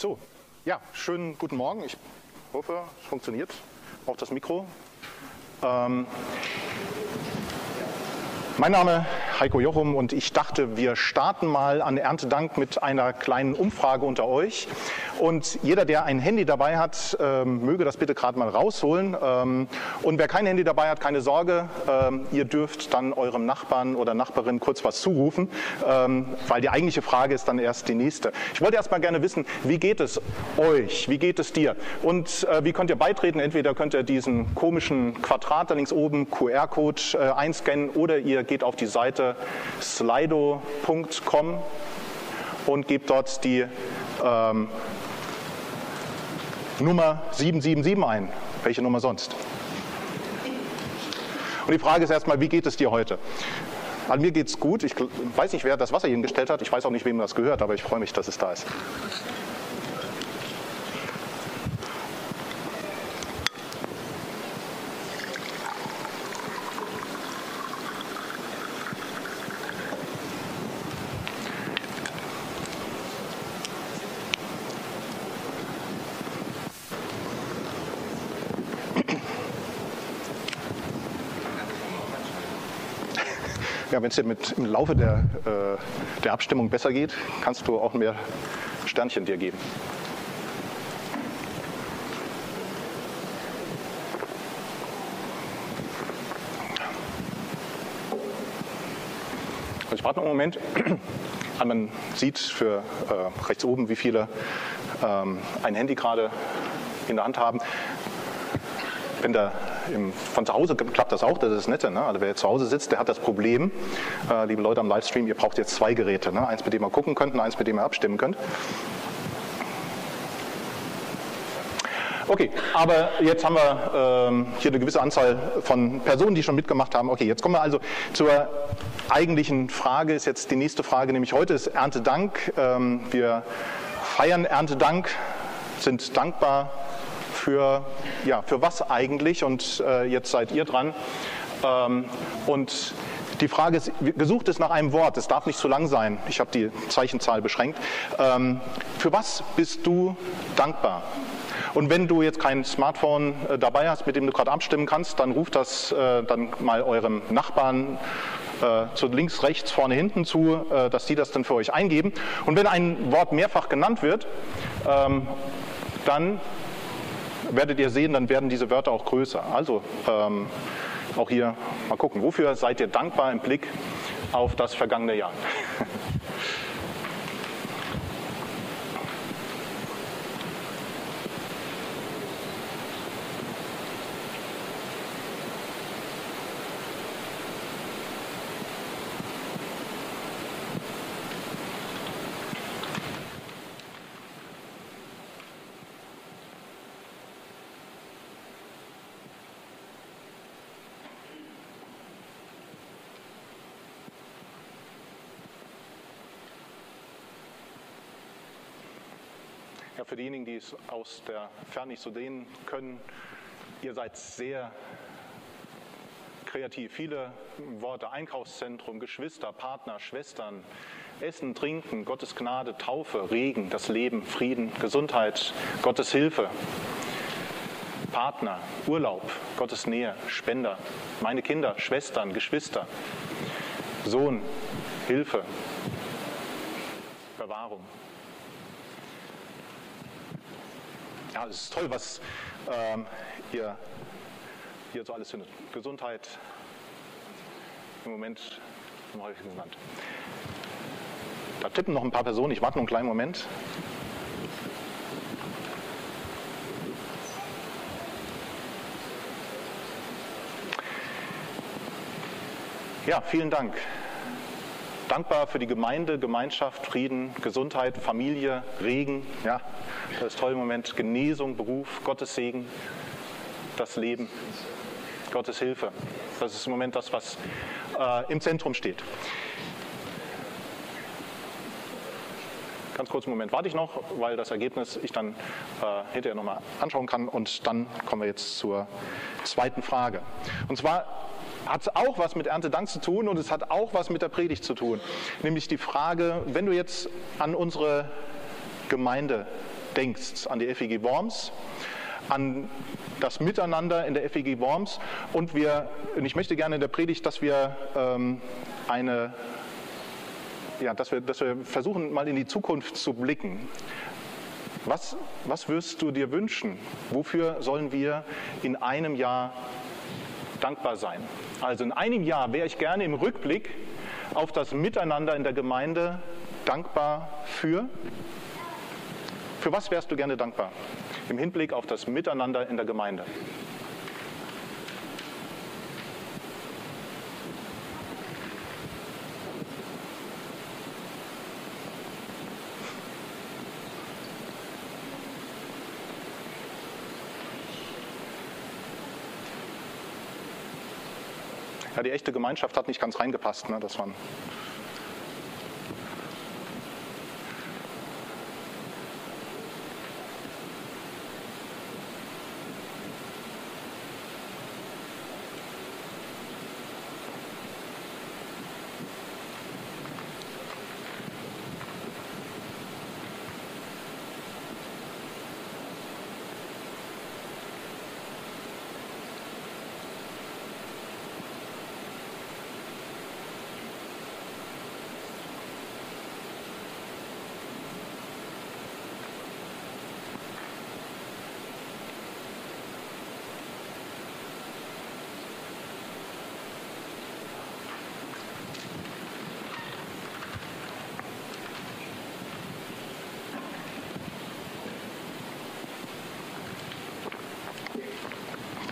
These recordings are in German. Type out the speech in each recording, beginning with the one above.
So, ja, schönen guten Morgen. Ich hoffe, es funktioniert. Auch das Mikro. Ähm, mein Name Heiko Jochum und ich dachte, wir starten mal an Erntedank mit einer kleinen Umfrage unter euch. Und jeder, der ein Handy dabei hat, ähm, möge das bitte gerade mal rausholen. Ähm, und wer kein Handy dabei hat, keine Sorge, ähm, ihr dürft dann eurem Nachbarn oder Nachbarin kurz was zurufen, weil die eigentliche Frage ist dann erst die nächste. Ich wollte erst mal gerne wissen, wie geht es euch? Wie geht es dir? Und äh, wie könnt ihr beitreten? Entweder könnt ihr diesen komischen Quadrat da links oben, QR-Code äh, einscannen oder ihr geht auf die Seite slido.com und gebt dort die ähm, Nummer 777 ein. Welche Nummer sonst? Und die Frage ist erstmal, wie geht es dir heute? An mir geht es gut. Ich weiß nicht, wer das Wasser hingestellt hat. Ich weiß auch nicht, wem das gehört, aber ich freue mich, dass es da ist. Ja, wenn es dir mit, im Laufe der, äh, der Abstimmung besser geht, kannst du auch mehr Sternchen dir geben. Also ich warte noch einen Moment. Man sieht für äh, rechts oben, wie viele ähm, ein Handy gerade in der Hand haben. Wenn der im, von zu Hause klappt das auch, das ist das Nette. Ne? Also wer jetzt zu Hause sitzt, der hat das Problem, äh, liebe Leute am Livestream, ihr braucht jetzt zwei Geräte. Ne? Eins, mit dem ihr gucken könnt und eins, mit dem ihr abstimmen könnt. Okay, aber jetzt haben wir ähm, hier eine gewisse Anzahl von Personen, die schon mitgemacht haben. Okay, jetzt kommen wir also zur eigentlichen Frage, ist jetzt die nächste Frage, nämlich heute ist Erntedank. Ähm, wir feiern Erntedank, sind dankbar für, ja, für was eigentlich und äh, jetzt seid ihr dran. Ähm, und die Frage ist, gesucht ist nach einem Wort, es darf nicht zu lang sein, ich habe die Zeichenzahl beschränkt. Ähm, für was bist du dankbar? Und wenn du jetzt kein Smartphone äh, dabei hast, mit dem du gerade abstimmen kannst, dann ruft das äh, dann mal eurem Nachbarn äh, zu links, rechts, vorne, hinten zu, äh, dass die das dann für euch eingeben. Und wenn ein Wort mehrfach genannt wird, ähm, dann werdet ihr sehen, dann werden diese Wörter auch größer. Also ähm, auch hier mal gucken, wofür seid ihr dankbar im Blick auf das vergangene Jahr? Ja, für diejenigen, die es aus der Ferne nicht so sehen können, ihr seid sehr kreativ. Viele Worte, Einkaufszentrum, Geschwister, Partner, Schwestern, Essen, Trinken, Gottes Gnade, Taufe, Regen, das Leben, Frieden, Gesundheit, Gottes Hilfe, Partner, Urlaub, Gottes Nähe, Spender, meine Kinder, Schwestern, Geschwister, Sohn, Hilfe, Bewahrung. Ja, es ist toll, was ähm, ihr hier so alles findet. Gesundheit im Moment am häufigsten genannt. Da tippen noch ein paar Personen, ich warte noch einen kleinen Moment. Ja, vielen Dank. Dankbar für die Gemeinde, Gemeinschaft, Frieden, Gesundheit, Familie, Regen. Ja, das ist toll im Moment. Genesung, Beruf, Gottes Segen, das Leben, Gottes Hilfe. Das ist im Moment das, was äh, im Zentrum steht. Ganz kurzen Moment warte ich noch, weil das Ergebnis ich dann äh, hinterher nochmal anschauen kann. Und dann kommen wir jetzt zur zweiten Frage. Und zwar hat auch was mit Erntedank zu tun und es hat auch was mit der Predigt zu tun. Nämlich die Frage, wenn du jetzt an unsere Gemeinde denkst, an die FEG Worms, an das Miteinander in der FEG Worms und wir, und ich möchte gerne in der Predigt, dass wir ähm, eine ja, dass wir, dass wir versuchen, mal in die Zukunft zu blicken. Was, was wirst du dir wünschen? Wofür sollen wir in einem Jahr dankbar sein? Also in einem Jahr wäre ich gerne im Rückblick auf das Miteinander in der Gemeinde dankbar für. Für was wärst du gerne dankbar? Im Hinblick auf das Miteinander in der Gemeinde. Ja, die echte Gemeinschaft hat nicht ganz reingepasst. Ne? Das waren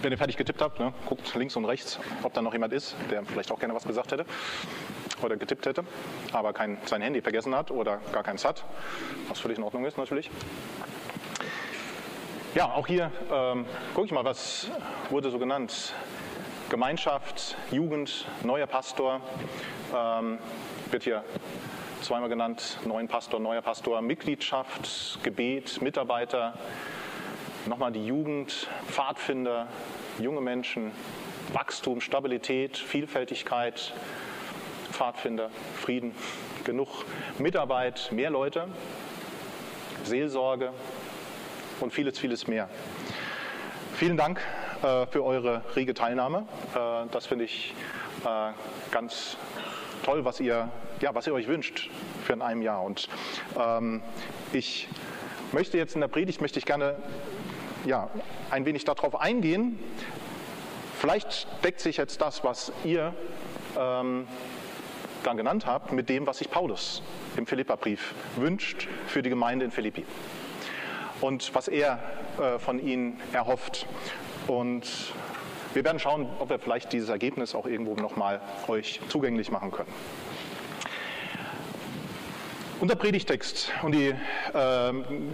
wenn ihr fertig getippt habt, ne, guckt links und rechts, ob da noch jemand ist, der vielleicht auch gerne was gesagt hätte oder getippt hätte, aber kein, sein Handy vergessen hat oder gar keins hat, was völlig in Ordnung ist natürlich. Ja, auch hier ähm, gucke ich mal, was wurde so genannt. Gemeinschaft, Jugend, neuer Pastor, ähm, wird hier zweimal genannt, neuen Pastor, neuer Pastor, Mitgliedschaft, Gebet, Mitarbeiter, nochmal die Jugend, Pfadfinder, junge Menschen, Wachstum, Stabilität, Vielfältigkeit, Pfadfinder, Frieden, genug Mitarbeit, mehr Leute, Seelsorge und vieles, vieles mehr. Vielen Dank äh, für eure rege Teilnahme. Äh, das finde ich äh, ganz toll, was ihr, ja, was ihr euch wünscht für in einem Jahr. Und ähm, ich möchte jetzt in der Predigt möchte ich gerne ja, ein wenig darauf eingehen. Vielleicht deckt sich jetzt das, was ihr ähm, dann genannt habt, mit dem, was sich Paulus im Philipperbrief wünscht für die Gemeinde in Philippi und was er äh, von ihnen erhofft. Und wir werden schauen, ob wir vielleicht dieses Ergebnis auch irgendwo nochmal euch zugänglich machen können. Unser Predigtext und die, äh,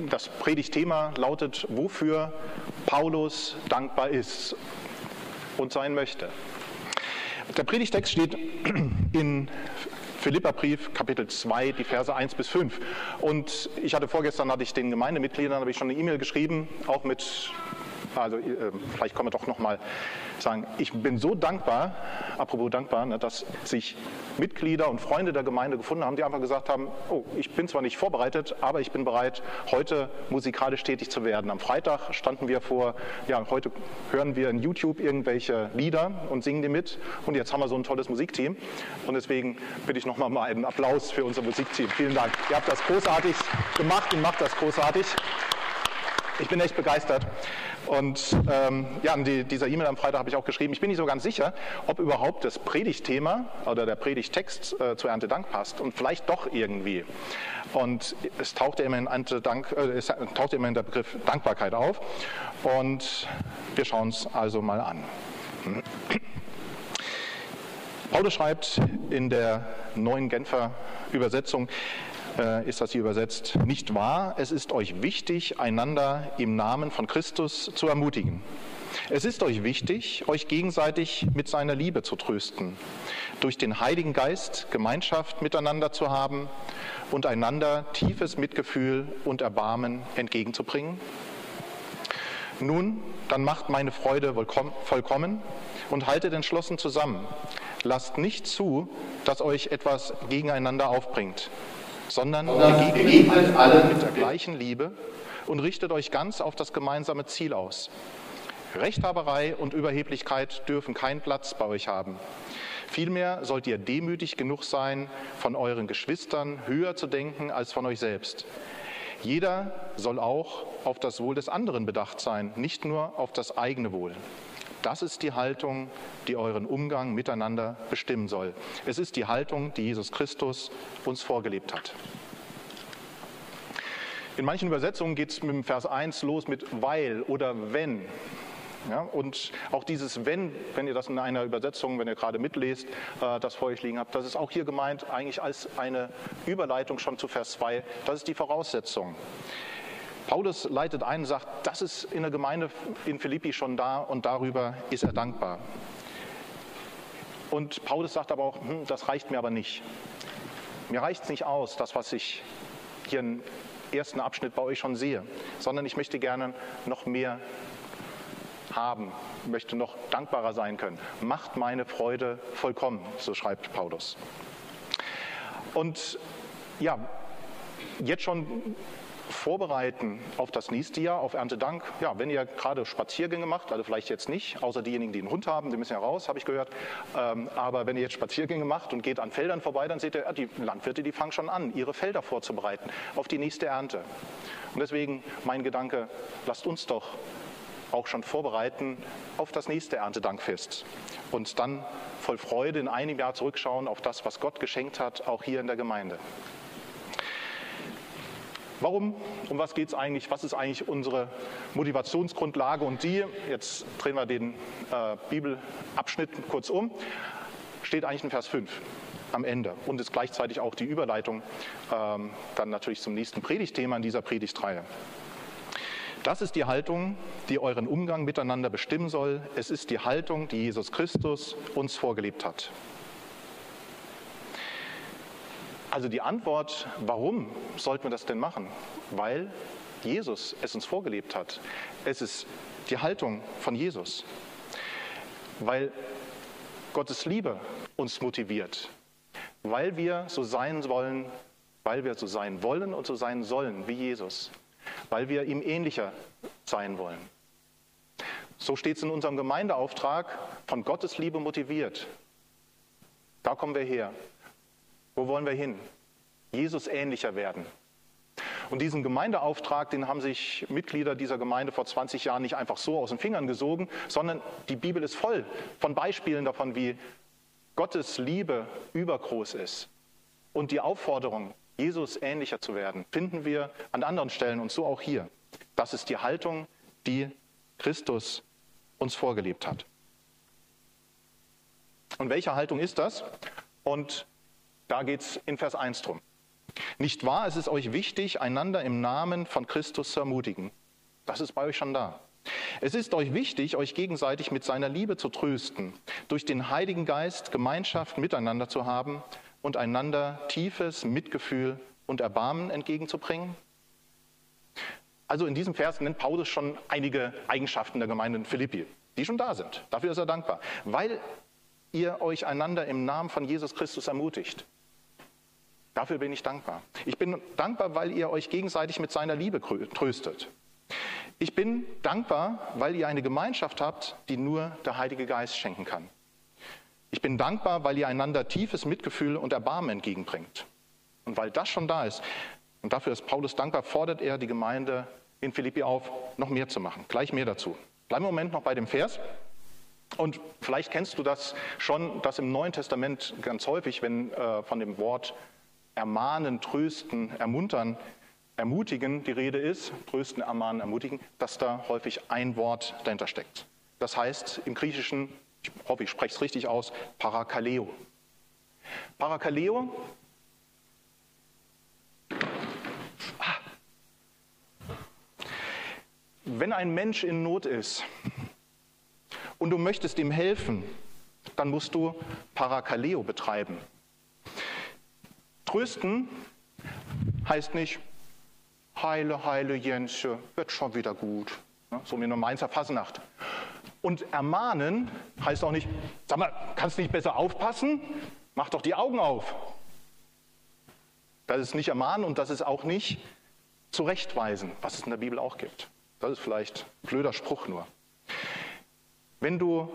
das Predigtthema lautet, wofür Paulus dankbar ist und sein möchte. Der Predigtext steht in Philipperbrief, Kapitel 2, die Verse 1 bis 5. Und ich hatte vorgestern, hatte ich den Gemeindemitgliedern, habe ich schon eine E-Mail geschrieben, auch mit also äh, vielleicht kommen wir doch nochmal sagen, ich bin so dankbar, apropos dankbar, ne, dass sich Mitglieder und Freunde der Gemeinde gefunden haben, die einfach gesagt haben, oh, ich bin zwar nicht vorbereitet, aber ich bin bereit, heute musikalisch tätig zu werden. Am Freitag standen wir vor, ja, heute hören wir in YouTube irgendwelche Lieder und singen die mit und jetzt haben wir so ein tolles Musikteam und deswegen bitte ich nochmal mal einen Applaus für unser Musikteam. Vielen Dank. Ihr habt das großartig gemacht und macht das großartig. Ich bin echt begeistert. Und ähm, ja, in die, dieser E-Mail am Freitag habe ich auch geschrieben, ich bin nicht so ganz sicher, ob überhaupt das Predigtthema oder der Predigttext äh, zu Erntedank passt und vielleicht doch irgendwie. Und es taucht ja immer in, Erntedank, äh, es taucht immer in der Begriff Dankbarkeit auf. Und wir schauen es also mal an. Paulus schreibt in der neuen Genfer Übersetzung, ist das hier übersetzt, nicht wahr? Es ist euch wichtig, einander im Namen von Christus zu ermutigen. Es ist euch wichtig, euch gegenseitig mit seiner Liebe zu trösten, durch den Heiligen Geist Gemeinschaft miteinander zu haben und einander tiefes Mitgefühl und Erbarmen entgegenzubringen. Nun, dann macht meine Freude vollkommen und haltet entschlossen zusammen. Lasst nicht zu, dass euch etwas gegeneinander aufbringt sondern begegnet allen mit der gleichen Liebe und richtet euch ganz auf das gemeinsame Ziel aus. Rechthaberei und Überheblichkeit dürfen keinen Platz bei euch haben. Vielmehr sollt ihr demütig genug sein, von euren Geschwistern höher zu denken als von euch selbst. Jeder soll auch auf das Wohl des anderen bedacht sein, nicht nur auf das eigene Wohl. Das ist die Haltung, die euren Umgang miteinander bestimmen soll. Es ist die Haltung, die Jesus Christus uns vorgelebt hat. In manchen Übersetzungen geht es mit dem Vers 1 los mit weil oder wenn. Ja, und auch dieses Wenn, wenn ihr das in einer Übersetzung, wenn ihr gerade mitlest, äh, das vor euch liegen habt, das ist auch hier gemeint eigentlich als eine Überleitung schon zu Vers 2. Das ist die Voraussetzung. Paulus leitet ein und sagt, das ist in der Gemeinde in Philippi schon da und darüber ist er dankbar. Und Paulus sagt aber auch, hm, das reicht mir aber nicht. Mir reicht es nicht aus, das, was ich hier im ersten Abschnitt bei euch schon sehe, sondern ich möchte gerne noch mehr haben, möchte noch dankbarer sein können. Macht meine Freude vollkommen, so schreibt Paulus. Und ja, jetzt schon vorbereiten auf das nächste Jahr, auf Erntedank. Ja, wenn ihr gerade Spaziergänge macht, also vielleicht jetzt nicht, außer diejenigen, die einen Hund haben, die müssen ja raus, habe ich gehört. Ähm, aber wenn ihr jetzt Spaziergänge macht und geht an Feldern vorbei, dann seht ihr, die Landwirte, die fangen schon an, ihre Felder vorzubereiten auf die nächste Ernte. Und deswegen mein Gedanke, lasst uns doch auch schon vorbereiten auf das nächste Erntedankfest und dann voll Freude in einem Jahr zurückschauen auf das, was Gott geschenkt hat, auch hier in der Gemeinde. Warum, um was geht es eigentlich, was ist eigentlich unsere Motivationsgrundlage und die, jetzt drehen wir den äh, Bibelabschnitt kurz um, steht eigentlich in Vers 5 am Ende und ist gleichzeitig auch die Überleitung ähm, dann natürlich zum nächsten Predigtthema in dieser Predigtreihe. Das ist die Haltung, die euren Umgang miteinander bestimmen soll. Es ist die Haltung, die Jesus Christus uns vorgelebt hat. Also die Antwort, warum sollten wir das denn machen? Weil Jesus es uns vorgelebt hat. Es ist die Haltung von Jesus. Weil Gottes Liebe uns motiviert. Weil wir so sein wollen, weil wir so sein wollen und so sein sollen wie Jesus weil wir ihm ähnlicher sein wollen. So steht es in unserem Gemeindeauftrag, von Gottes Liebe motiviert. Da kommen wir her. Wo wollen wir hin? Jesus ähnlicher werden. Und diesen Gemeindeauftrag, den haben sich Mitglieder dieser Gemeinde vor 20 Jahren nicht einfach so aus den Fingern gesogen, sondern die Bibel ist voll von Beispielen davon, wie Gottes Liebe übergroß ist. Und die Aufforderung, Jesus ähnlicher zu werden, finden wir an anderen Stellen und so auch hier. Das ist die Haltung, die Christus uns vorgelebt hat. Und welche Haltung ist das? Und da geht es in Vers 1 drum. Nicht wahr, es ist euch wichtig, einander im Namen von Christus zu ermutigen. Das ist bei euch schon da. Es ist euch wichtig, euch gegenseitig mit seiner Liebe zu trösten, durch den Heiligen Geist Gemeinschaft miteinander zu haben und einander tiefes Mitgefühl und Erbarmen entgegenzubringen? Also in diesem Vers nennt Paulus schon einige Eigenschaften der Gemeinde in Philippi, die schon da sind. Dafür ist er dankbar. Weil ihr euch einander im Namen von Jesus Christus ermutigt. Dafür bin ich dankbar. Ich bin dankbar, weil ihr euch gegenseitig mit seiner Liebe tröstet. Ich bin dankbar, weil ihr eine Gemeinschaft habt, die nur der Heilige Geist schenken kann. Ich bin dankbar, weil ihr einander tiefes Mitgefühl und Erbarmen entgegenbringt. Und weil das schon da ist, und dafür ist Paulus dankbar, fordert er die Gemeinde in Philippi auf, noch mehr zu machen. Gleich mehr dazu. Bleiben wir im Moment noch bei dem Vers. Und vielleicht kennst du das schon, dass im Neuen Testament ganz häufig, wenn äh, von dem Wort ermahnen, trösten, ermuntern, ermutigen die Rede ist, trösten, ermahnen, ermutigen, dass da häufig ein Wort dahinter steckt. Das heißt im Griechischen ich hoffe, ich spreche es richtig aus, Parakaleo. Parakaleo ah. Wenn ein Mensch in Not ist und du möchtest ihm helfen, dann musst du Parakaleo betreiben. Trösten heißt nicht, heile, heile Jensche, wird schon wieder gut. So wie eine Mainzer Fasnacht. Und ermahnen heißt auch nicht, sag mal, kannst du nicht besser aufpassen? Mach doch die Augen auf. Das ist nicht ermahnen und das ist auch nicht zurechtweisen, was es in der Bibel auch gibt. Das ist vielleicht ein blöder Spruch nur. Wenn du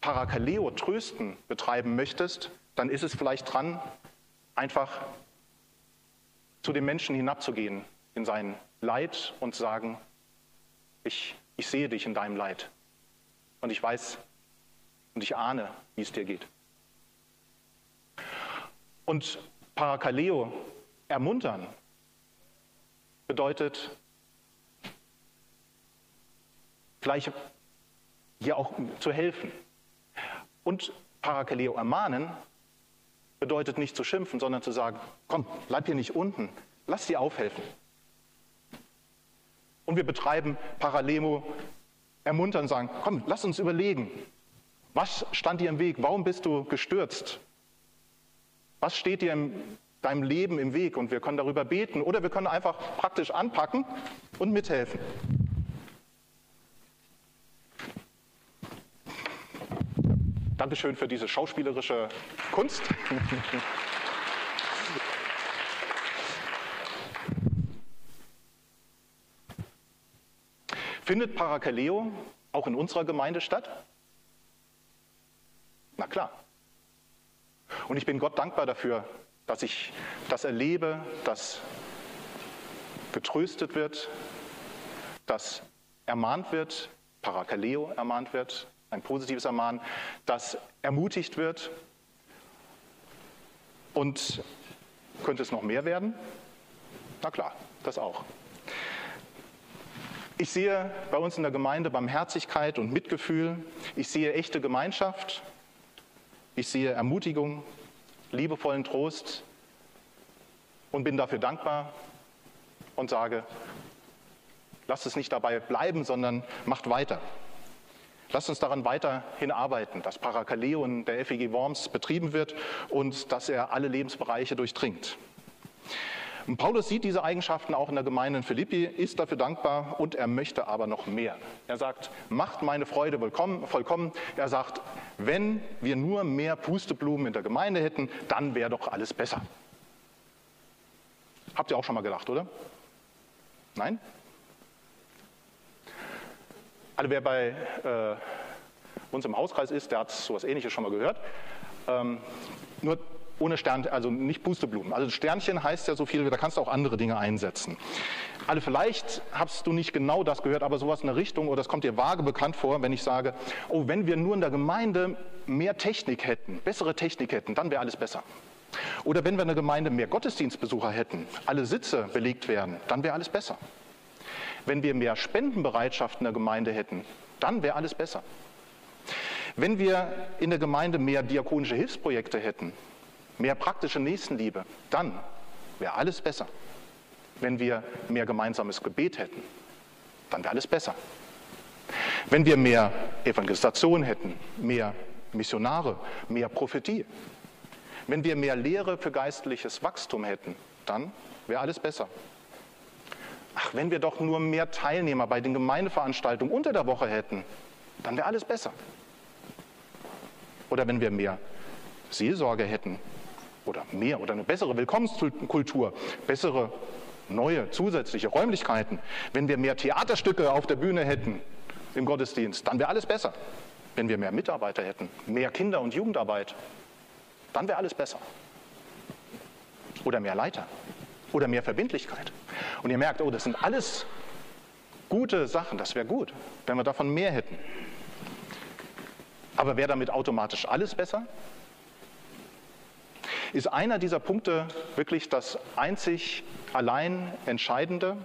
Parakaleo, Trösten betreiben möchtest, dann ist es vielleicht dran, einfach zu dem Menschen hinabzugehen in sein Leid und sagen, ich, ich sehe dich in deinem Leid und ich weiß und ich ahne, wie es dir geht. Und Parakaleo, ermuntern, bedeutet vielleicht hier auch zu helfen. Und Parakaleo ermahnen bedeutet nicht zu schimpfen, sondern zu sagen, komm, bleib hier nicht unten, lass dir aufhelfen. Und wir betreiben Paralemo, ermuntern, sagen, komm, lass uns überlegen, was stand dir im Weg, warum bist du gestürzt, was steht dir in deinem Leben im Weg? Und wir können darüber beten oder wir können einfach praktisch anpacken und mithelfen. Dankeschön für diese schauspielerische Kunst. Findet Parakaleo auch in unserer Gemeinde statt? Na klar. Und ich bin Gott dankbar dafür, dass ich das erlebe, dass getröstet wird, dass ermahnt wird, Parakaleo ermahnt wird, ein positives Ermahnen, das ermutigt wird. Und könnte es noch mehr werden? Na klar, das auch. Ich sehe bei uns in der Gemeinde Barmherzigkeit und Mitgefühl. Ich sehe echte Gemeinschaft. Ich sehe Ermutigung, liebevollen Trost und bin dafür dankbar und sage, lasst es nicht dabei bleiben, sondern macht weiter. Lasst uns daran weiterhin arbeiten, dass Parakaleo in der FEG Worms betrieben wird und dass er alle Lebensbereiche durchdringt. Und Paulus sieht diese Eigenschaften auch in der Gemeinde in Philippi, ist dafür dankbar und er möchte aber noch mehr. Er sagt, macht meine Freude vollkommen. Er sagt, wenn wir nur mehr Pusteblumen in der Gemeinde hätten, dann wäre doch alles besser. Habt ihr auch schon mal gedacht, oder? Nein? Also wer bei äh, uns im Hauskreis ist, der hat so etwas Ähnliches schon mal gehört. Ähm, nur ohne Stern, also nicht Pusteblumen. Also Sternchen heißt ja so viel, da kannst du auch andere Dinge einsetzen. Also vielleicht hast du nicht genau das gehört, aber sowas in der Richtung, oder das kommt dir vage bekannt vor, wenn ich sage, oh, wenn wir nur in der Gemeinde mehr Technik hätten, bessere Technik hätten, dann wäre alles besser. Oder wenn wir in der Gemeinde mehr Gottesdienstbesucher hätten, alle Sitze belegt werden, dann wäre alles besser. Wenn wir mehr Spendenbereitschaft in der Gemeinde hätten, dann wäre alles besser. Wenn wir in der Gemeinde mehr diakonische Hilfsprojekte hätten, mehr praktische Nächstenliebe, dann wäre alles besser. Wenn wir mehr gemeinsames Gebet hätten, dann wäre alles besser. Wenn wir mehr Evangelisation hätten, mehr Missionare, mehr Prophetie, wenn wir mehr Lehre für geistliches Wachstum hätten, dann wäre alles besser. Ach, wenn wir doch nur mehr Teilnehmer bei den Gemeindeveranstaltungen unter der Woche hätten, dann wäre alles besser. Oder wenn wir mehr Seelsorge hätten oder mehr oder eine bessere Willkommenskultur, bessere neue zusätzliche Räumlichkeiten, wenn wir mehr Theaterstücke auf der Bühne hätten im Gottesdienst, dann wäre alles besser. Wenn wir mehr Mitarbeiter hätten, mehr Kinder- und Jugendarbeit, dann wäre alles besser. Oder mehr Leiter oder mehr Verbindlichkeit. Und ihr merkt, oh, das sind alles gute Sachen, das wäre gut, wenn wir davon mehr hätten. Aber wäre damit automatisch alles besser? Ist einer dieser Punkte wirklich das einzig allein Entscheidende?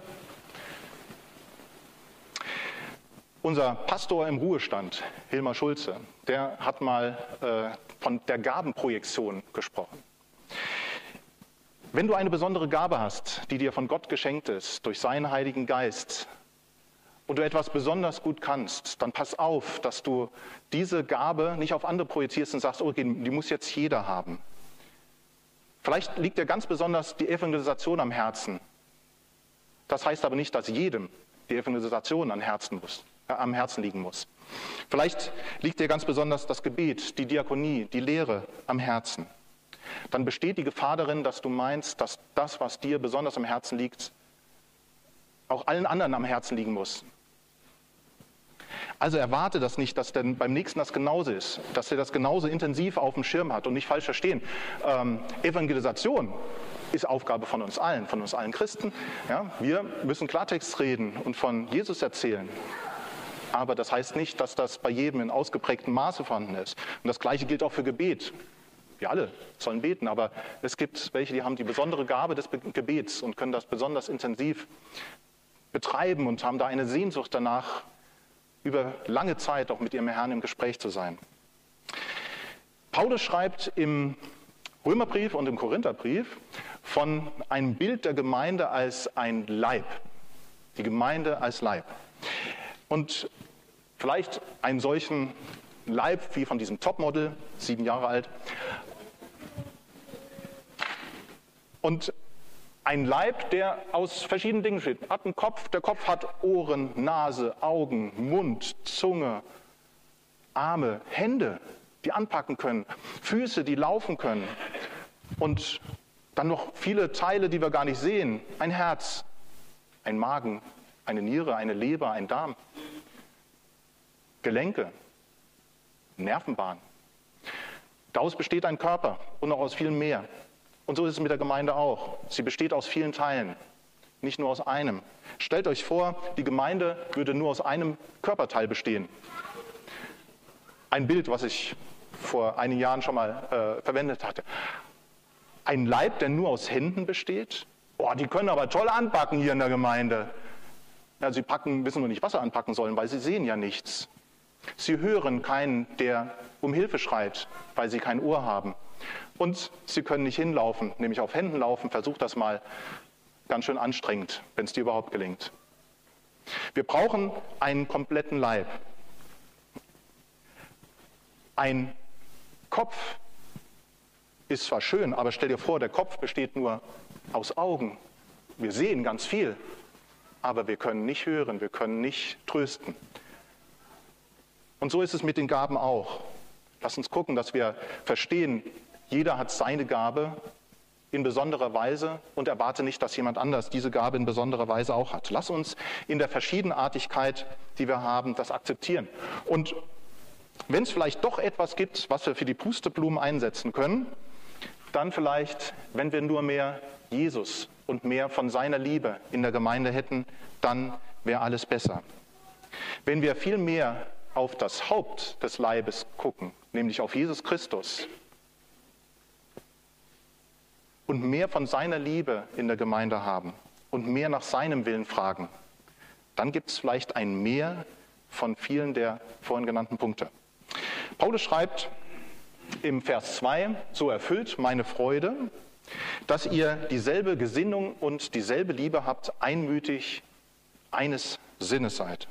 Unser Pastor im Ruhestand, Hilmar Schulze, der hat mal äh, von der Gabenprojektion gesprochen. Wenn du eine besondere Gabe hast, die dir von Gott geschenkt ist, durch seinen Heiligen Geist, und du etwas besonders gut kannst, dann pass auf, dass du diese Gabe nicht auf andere projizierst und sagst, okay, die muss jetzt jeder haben. Vielleicht liegt dir ganz besonders die Evangelisation am Herzen. Das heißt aber nicht, dass jedem die Evangelisation am Herzen, muss, äh, am Herzen liegen muss. Vielleicht liegt dir ganz besonders das Gebet, die Diakonie, die Lehre am Herzen. Dann besteht die Gefahr darin, dass du meinst, dass das, was dir besonders am Herzen liegt, auch allen anderen am Herzen liegen muss. Also erwarte das nicht, dass denn beim nächsten das genauso ist, dass er das genauso intensiv auf dem Schirm hat und nicht falsch verstehen. Ähm, Evangelisation ist Aufgabe von uns allen, von uns allen Christen. Ja, wir müssen Klartext reden und von Jesus erzählen. Aber das heißt nicht, dass das bei jedem in ausgeprägtem Maße vorhanden ist. Und das Gleiche gilt auch für Gebet. Wir alle sollen beten, aber es gibt welche, die haben die besondere Gabe des Gebets und können das besonders intensiv betreiben und haben da eine Sehnsucht danach, über lange Zeit auch mit ihrem Herrn im Gespräch zu sein. Paulus schreibt im Römerbrief und im Korintherbrief von einem Bild der Gemeinde als ein Leib. Die Gemeinde als Leib. Und vielleicht einen solchen Leib wie von diesem Topmodel, sieben Jahre alt. Und ein Leib, der aus verschiedenen Dingen besteht. Hat einen Kopf, der Kopf hat Ohren, Nase, Augen, Mund, Zunge, Arme, Hände, die anpacken können, Füße, die laufen können und dann noch viele Teile, die wir gar nicht sehen. Ein Herz, ein Magen, eine Niere, eine Leber, ein Darm, Gelenke, Nervenbahn. Daraus besteht ein Körper und noch aus viel mehr. Und so ist es mit der Gemeinde auch. Sie besteht aus vielen Teilen, nicht nur aus einem. Stellt euch vor, die Gemeinde würde nur aus einem Körperteil bestehen. Ein Bild, was ich vor einigen Jahren schon mal äh, verwendet hatte. Ein Leib, der nur aus Händen besteht. Boah, die können aber toll anpacken hier in der Gemeinde. Ja, sie packen, wissen nur nicht, was sie anpacken sollen, weil sie sehen ja nichts. Sie hören keinen, der um Hilfe schreit, weil sie kein Ohr haben. Und sie können nicht hinlaufen, nämlich auf Händen laufen. Versucht das mal. Ganz schön anstrengend, wenn es dir überhaupt gelingt. Wir brauchen einen kompletten Leib. Ein Kopf ist zwar schön, aber stell dir vor, der Kopf besteht nur aus Augen. Wir sehen ganz viel, aber wir können nicht hören, wir können nicht trösten. Und so ist es mit den Gaben auch. Lass uns gucken, dass wir verstehen, jeder hat seine Gabe in besonderer Weise und erwarte nicht, dass jemand anders diese Gabe in besonderer Weise auch hat. Lass uns in der Verschiedenartigkeit, die wir haben, das akzeptieren. Und wenn es vielleicht doch etwas gibt, was wir für die Pusteblumen einsetzen können, dann vielleicht, wenn wir nur mehr Jesus und mehr von seiner Liebe in der Gemeinde hätten, dann wäre alles besser. Wenn wir viel mehr auf das Haupt des Leibes gucken, nämlich auf Jesus Christus, und mehr von seiner Liebe in der Gemeinde haben und mehr nach seinem Willen fragen, dann gibt es vielleicht ein Mehr von vielen der vorhin genannten Punkte. Paulus schreibt im Vers 2, so erfüllt meine Freude, dass ihr dieselbe Gesinnung und dieselbe Liebe habt, einmütig eines Sinnes seid.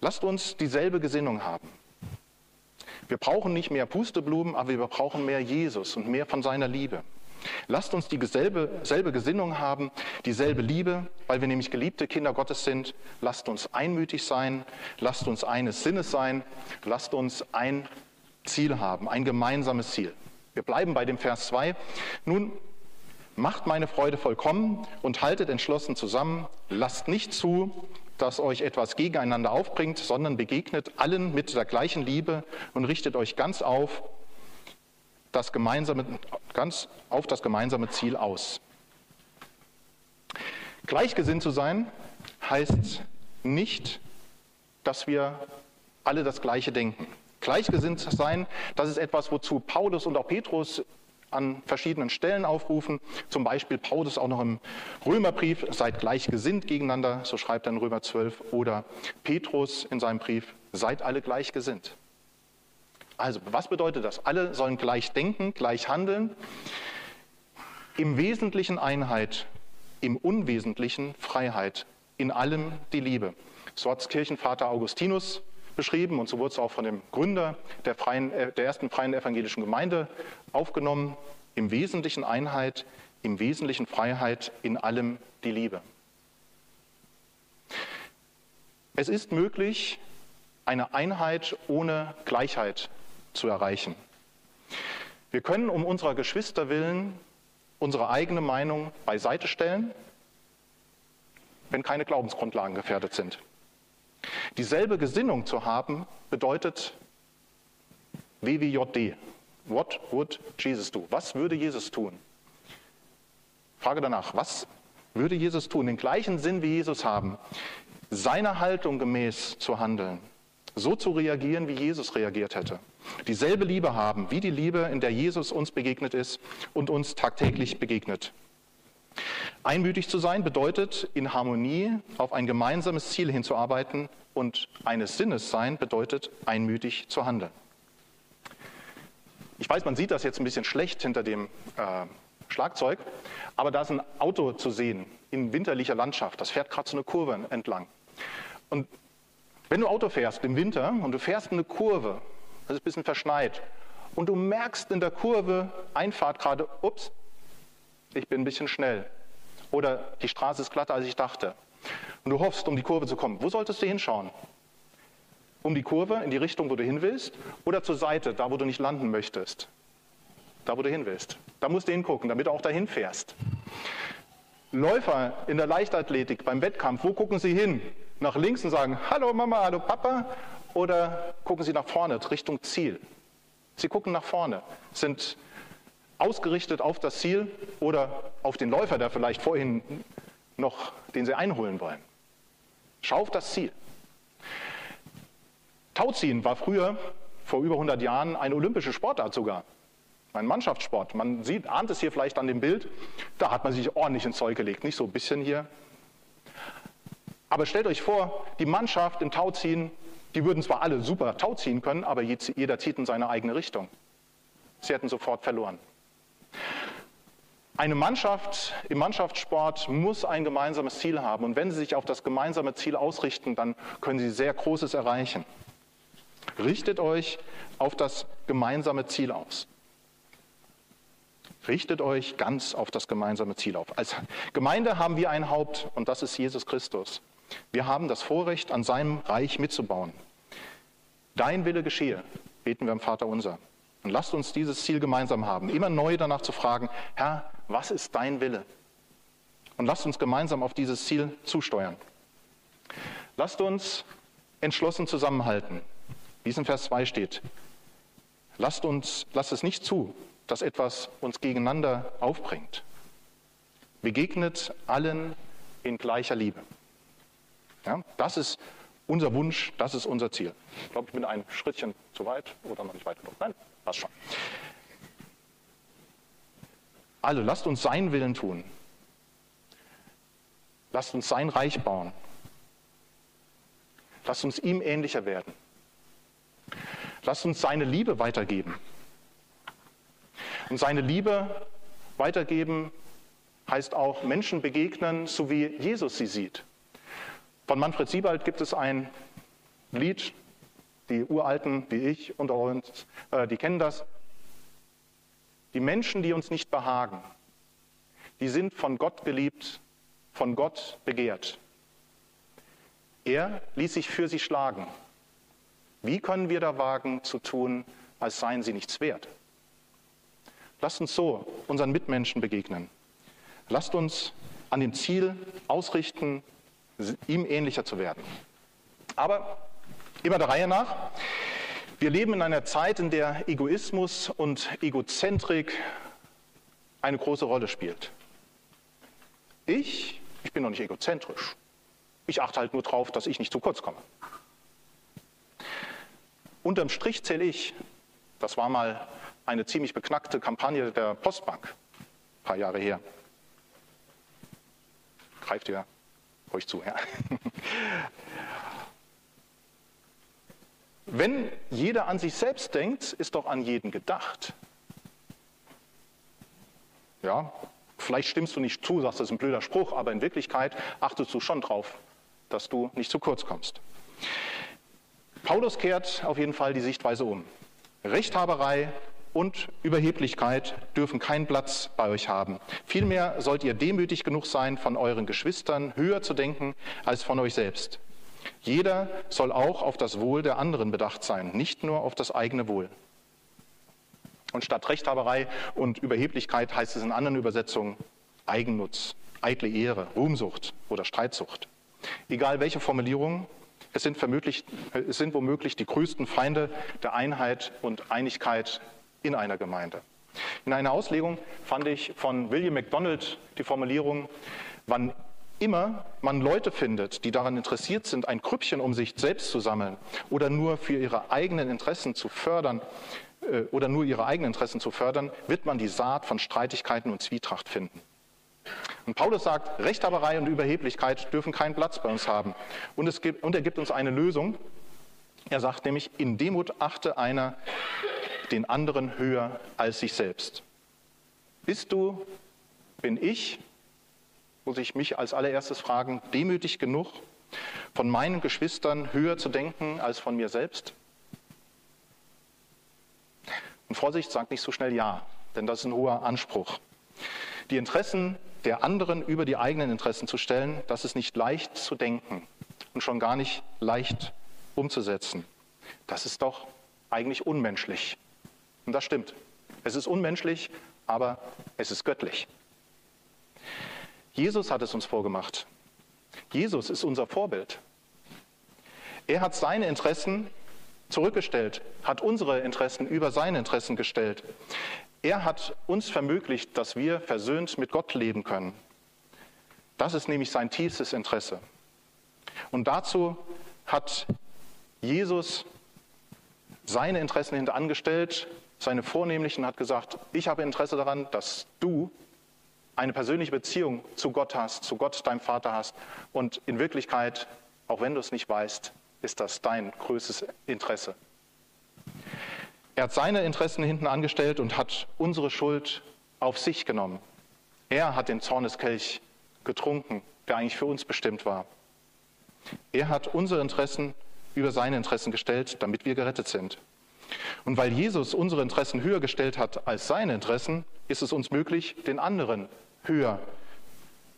Lasst uns dieselbe Gesinnung haben. Wir brauchen nicht mehr Pusteblumen, aber wir brauchen mehr Jesus und mehr von seiner Liebe. Lasst uns dieselbe selbe Gesinnung haben, dieselbe Liebe, weil wir nämlich geliebte Kinder Gottes sind. Lasst uns einmütig sein, lasst uns eines Sinnes sein, lasst uns ein Ziel haben, ein gemeinsames Ziel. Wir bleiben bei dem Vers 2. Nun, macht meine Freude vollkommen und haltet entschlossen zusammen, lasst nicht zu, dass euch etwas gegeneinander aufbringt, sondern begegnet allen mit der gleichen Liebe und richtet euch ganz auf das gemeinsame, ganz auf das gemeinsame Ziel aus. Gleichgesinnt zu sein heißt nicht, dass wir alle das Gleiche denken. Gleichgesinnt sein, das ist etwas, wozu Paulus und auch Petrus an verschiedenen Stellen aufrufen. Zum Beispiel Paulus auch noch im Römerbrief, seid gleichgesinnt gegeneinander, so schreibt er in Römer 12. Oder Petrus in seinem Brief, seid alle gleichgesinnt. Also, was bedeutet das? Alle sollen gleich denken, gleich handeln. Im Wesentlichen Einheit, im Unwesentlichen Freiheit, in allem die Liebe. So hat Kirchenvater Augustinus beschrieben und so wurde es auch von dem Gründer der, freien, äh, der ersten freien evangelischen Gemeinde aufgenommen. Im Wesentlichen Einheit, im Wesentlichen Freiheit, in allem die Liebe. Es ist möglich, eine Einheit ohne Gleichheit zu erreichen. Wir können um unserer Geschwister willen unsere eigene Meinung beiseite stellen, wenn keine Glaubensgrundlagen gefährdet sind. Dieselbe Gesinnung zu haben, bedeutet WWJD. What would Jesus do? Was würde Jesus tun? Frage danach, was würde Jesus tun? Den gleichen Sinn wie Jesus haben, seiner Haltung gemäß zu handeln, so zu reagieren, wie Jesus reagiert hätte. Dieselbe Liebe haben, wie die Liebe, in der Jesus uns begegnet ist und uns tagtäglich begegnet. Einmütig zu sein bedeutet, in Harmonie auf ein gemeinsames Ziel hinzuarbeiten und eines Sinnes sein bedeutet, einmütig zu handeln. Ich weiß, man sieht das jetzt ein bisschen schlecht hinter dem äh, Schlagzeug, aber da ist ein Auto zu sehen in winterlicher Landschaft. Das fährt gerade so eine Kurve entlang. Und wenn du Auto fährst im Winter und du fährst eine Kurve, das ist ein bisschen verschneit, und du merkst in der Kurve Einfahrt gerade, ups, ich bin ein bisschen schnell. Oder die Straße ist glatter, als ich dachte. Und du hoffst, um die Kurve zu kommen. Wo solltest du hinschauen? Um die Kurve, in die Richtung, wo du hin willst, oder zur Seite, da wo du nicht landen möchtest? Da wo du hin willst. Da musst du hingucken, damit du auch dahin fährst. Läufer in der Leichtathletik beim Wettkampf, wo gucken sie hin? Nach links und sagen, hallo Mama, hallo Papa, oder gucken sie nach vorne, Richtung Ziel? Sie gucken nach vorne, sind ausgerichtet auf das Ziel oder auf den Läufer, der vielleicht vorhin noch, den sie einholen wollen. Schau auf das Ziel. Tauziehen war früher, vor über 100 Jahren, eine olympische Sportart sogar. Ein Mannschaftssport. Man sieht, ahnt es hier vielleicht an dem Bild, da hat man sich ordentlich ins Zeug gelegt, nicht so ein bisschen hier. Aber stellt euch vor, die Mannschaft im Tauziehen, die würden zwar alle super Tauziehen können, aber jeder zieht in seine eigene Richtung. Sie hätten sofort verloren. Eine Mannschaft im Mannschaftssport muss ein gemeinsames Ziel haben. Und wenn sie sich auf das gemeinsame Ziel ausrichten, dann können sie sehr Großes erreichen. Richtet euch auf das gemeinsame Ziel aus. Richtet euch ganz auf das gemeinsame Ziel auf. Als Gemeinde haben wir ein Haupt und das ist Jesus Christus. Wir haben das Vorrecht, an seinem Reich mitzubauen. Dein Wille geschehe, beten wir am Vater unser. Und lasst uns dieses Ziel gemeinsam haben, immer neu danach zu fragen, Herr, was ist dein Wille? Und lasst uns gemeinsam auf dieses Ziel zusteuern. Lasst uns entschlossen zusammenhalten, wie es in Vers 2 steht. Lasst, uns, lasst es nicht zu, dass etwas uns gegeneinander aufbringt. Begegnet allen in gleicher Liebe. Ja, das ist unser Wunsch, das ist unser Ziel. Ich glaube, ich bin ein Schrittchen zu weit oder noch nicht weit genug. Nein, passt schon. Also lasst uns seinen Willen tun. Lasst uns sein Reich bauen. Lasst uns ihm ähnlicher werden. Lasst uns seine Liebe weitergeben. Und seine Liebe weitergeben heißt auch Menschen begegnen, so wie Jesus sie sieht. Von Manfred Siebald gibt es ein Lied, die Uralten wie ich unter uns, äh, die kennen das. Die Menschen, die uns nicht behagen, die sind von Gott geliebt, von Gott begehrt. Er ließ sich für sie schlagen. Wie können wir da wagen zu tun, als seien sie nichts wert? Lasst uns so unseren Mitmenschen begegnen. Lasst uns an dem Ziel ausrichten, ihm ähnlicher zu werden. Aber immer der Reihe nach. Wir leben in einer Zeit, in der Egoismus und Egozentrik eine große Rolle spielt. Ich, ich bin noch nicht egozentrisch. Ich achte halt nur darauf, dass ich nicht zu kurz komme. Unterm Strich zähle ich, das war mal eine ziemlich beknackte Kampagne der Postbank, ein paar Jahre her. Greift ihr euch zu, ja? Wenn jeder an sich selbst denkt, ist doch an jeden gedacht. Ja, vielleicht stimmst du nicht zu, sagst, das ist ein blöder Spruch, aber in Wirklichkeit achtest du schon drauf, dass du nicht zu kurz kommst. Paulus kehrt auf jeden Fall die Sichtweise um. Rechthaberei und Überheblichkeit dürfen keinen Platz bei euch haben. Vielmehr sollt ihr demütig genug sein, von euren Geschwistern höher zu denken als von euch selbst. Jeder soll auch auf das Wohl der anderen bedacht sein, nicht nur auf das eigene Wohl. Und statt Rechthaberei und Überheblichkeit heißt es in anderen Übersetzungen Eigennutz, eitle Ehre, Ruhmsucht oder Streitsucht. Egal welche Formulierung, es sind, es sind womöglich die größten Feinde der Einheit und Einigkeit in einer Gemeinde. In einer Auslegung fand ich von William MacDonald die Formulierung, wann immer man Leute findet, die daran interessiert sind, ein Krüppchen um sich selbst zu sammeln oder nur für ihre eigenen Interessen zu fördern äh, oder nur ihre eigenen Interessen zu fördern, wird man die Saat von Streitigkeiten und Zwietracht finden. Und Paulus sagt, Rechthaberei und Überheblichkeit dürfen keinen Platz bei uns haben. Und, es gibt, und er gibt uns eine Lösung. Er sagt nämlich, in Demut achte einer den anderen höher als sich selbst. Bist du, bin ich, muss ich mich als allererstes fragen, demütig genug, von meinen Geschwistern höher zu denken als von mir selbst? Und Vorsicht, sagt nicht so schnell ja, denn das ist ein hoher Anspruch. Die Interessen der anderen über die eigenen Interessen zu stellen, das ist nicht leicht zu denken und schon gar nicht leicht umzusetzen. Das ist doch eigentlich unmenschlich. Und das stimmt. Es ist unmenschlich, aber es ist göttlich. Jesus hat es uns vorgemacht. Jesus ist unser Vorbild. Er hat seine Interessen zurückgestellt, hat unsere Interessen über seine Interessen gestellt. Er hat uns vermöglicht, dass wir versöhnt mit Gott leben können. Das ist nämlich sein tiefstes Interesse. Und dazu hat Jesus seine Interessen hinterangestellt, seine vornehmlichen, hat gesagt, ich habe Interesse daran, dass du eine persönliche Beziehung zu Gott hast, zu Gott, deinem Vater hast. Und in Wirklichkeit, auch wenn du es nicht weißt, ist das dein größtes Interesse. Er hat seine Interessen hinten angestellt und hat unsere Schuld auf sich genommen. Er hat den Zorneskelch getrunken, der eigentlich für uns bestimmt war. Er hat unsere Interessen über seine Interessen gestellt, damit wir gerettet sind. Und weil Jesus unsere Interessen höher gestellt hat als seine Interessen, ist es uns möglich, den anderen höher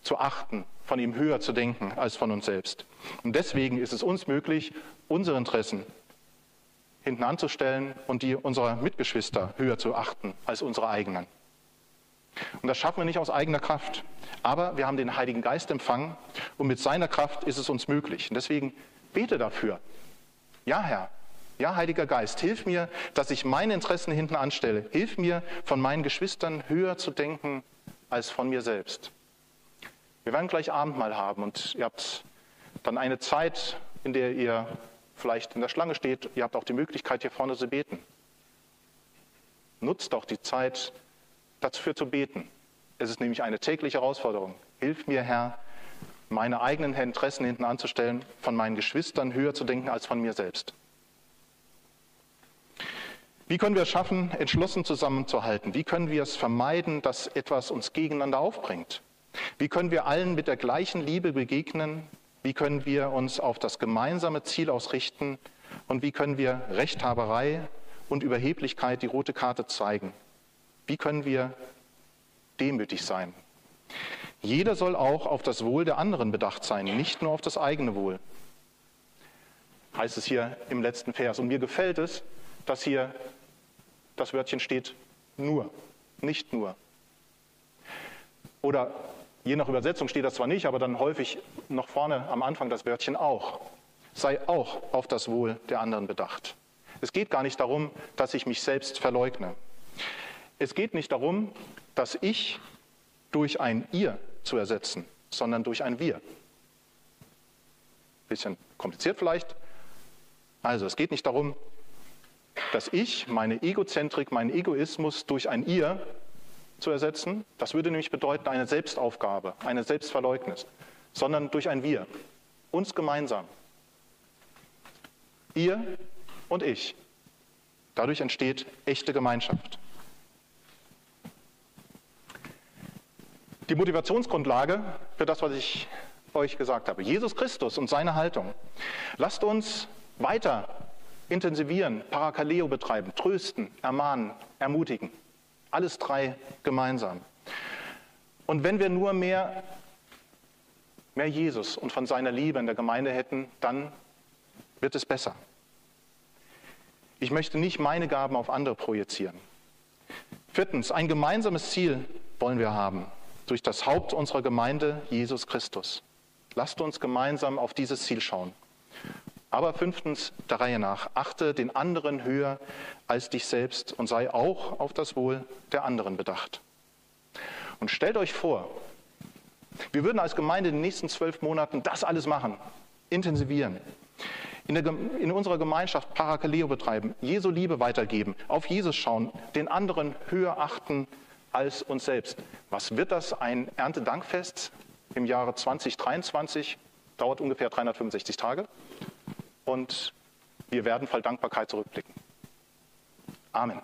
zu achten, von ihm höher zu denken als von uns selbst. Und deswegen ist es uns möglich, unsere Interessen hinten anzustellen und die unserer Mitgeschwister höher zu achten als unsere eigenen. Und das schaffen wir nicht aus eigener Kraft. Aber wir haben den Heiligen Geist empfangen und mit seiner Kraft ist es uns möglich. Und deswegen bete dafür. Ja, Herr. Ja, Heiliger Geist, hilf mir, dass ich meine Interessen hinten anstelle. Hilf mir, von meinen Geschwistern höher zu denken als von mir selbst. Wir werden gleich Abendmahl haben und ihr habt dann eine Zeit, in der ihr vielleicht in der Schlange steht, ihr habt auch die Möglichkeit, hier vorne zu beten. Nutzt doch die Zeit dafür zu beten. Es ist nämlich eine tägliche Herausforderung. Hilf mir, Herr, meine eigenen Interessen hinten anzustellen, von meinen Geschwistern höher zu denken als von mir selbst. Wie können wir es schaffen, entschlossen zusammenzuhalten? Wie können wir es vermeiden, dass etwas uns gegeneinander aufbringt? Wie können wir allen mit der gleichen Liebe begegnen, wie können wir uns auf das gemeinsame Ziel ausrichten? Und wie können wir Rechthaberei und Überheblichkeit die rote Karte zeigen? Wie können wir demütig sein? Jeder soll auch auf das Wohl der anderen bedacht sein, nicht nur auf das eigene Wohl. Heißt es hier im letzten Vers. Und mir gefällt es, dass hier das Wörtchen steht nur, nicht nur. Oder Je nach Übersetzung steht das zwar nicht, aber dann häufig noch vorne am Anfang das Wörtchen auch. Sei auch auf das Wohl der anderen bedacht. Es geht gar nicht darum, dass ich mich selbst verleugne. Es geht nicht darum, dass ich durch ein ihr zu ersetzen, sondern durch ein wir. Bisschen kompliziert vielleicht. Also es geht nicht darum, dass ich meine Egozentrik, meinen Egoismus durch ein ihr zu ersetzen. Das würde nämlich bedeuten eine Selbstaufgabe, eine Selbstverleugnis, sondern durch ein Wir, uns gemeinsam. Ihr und ich. Dadurch entsteht echte Gemeinschaft. Die Motivationsgrundlage für das, was ich euch gesagt habe. Jesus Christus und seine Haltung. Lasst uns weiter intensivieren, Parakaleo betreiben, trösten, ermahnen, ermutigen. Alles drei gemeinsam. Und wenn wir nur mehr, mehr Jesus und von seiner Liebe in der Gemeinde hätten, dann wird es besser. Ich möchte nicht meine Gaben auf andere projizieren. Viertens, ein gemeinsames Ziel wollen wir haben durch das Haupt unserer Gemeinde, Jesus Christus. Lasst uns gemeinsam auf dieses Ziel schauen. Aber fünftens, der Reihe nach, achte den anderen höher als dich selbst und sei auch auf das Wohl der anderen bedacht. Und stellt euch vor, wir würden als Gemeinde in den nächsten zwölf Monaten das alles machen, intensivieren, in, der, in unserer Gemeinschaft Parakaleo betreiben, Jesu Liebe weitergeben, auf Jesus schauen, den anderen höher achten als uns selbst. Was wird das ein Erntedankfest im Jahre 2023? Dauert ungefähr 365 Tage. Und wir werden voll Dankbarkeit zurückblicken. Amen.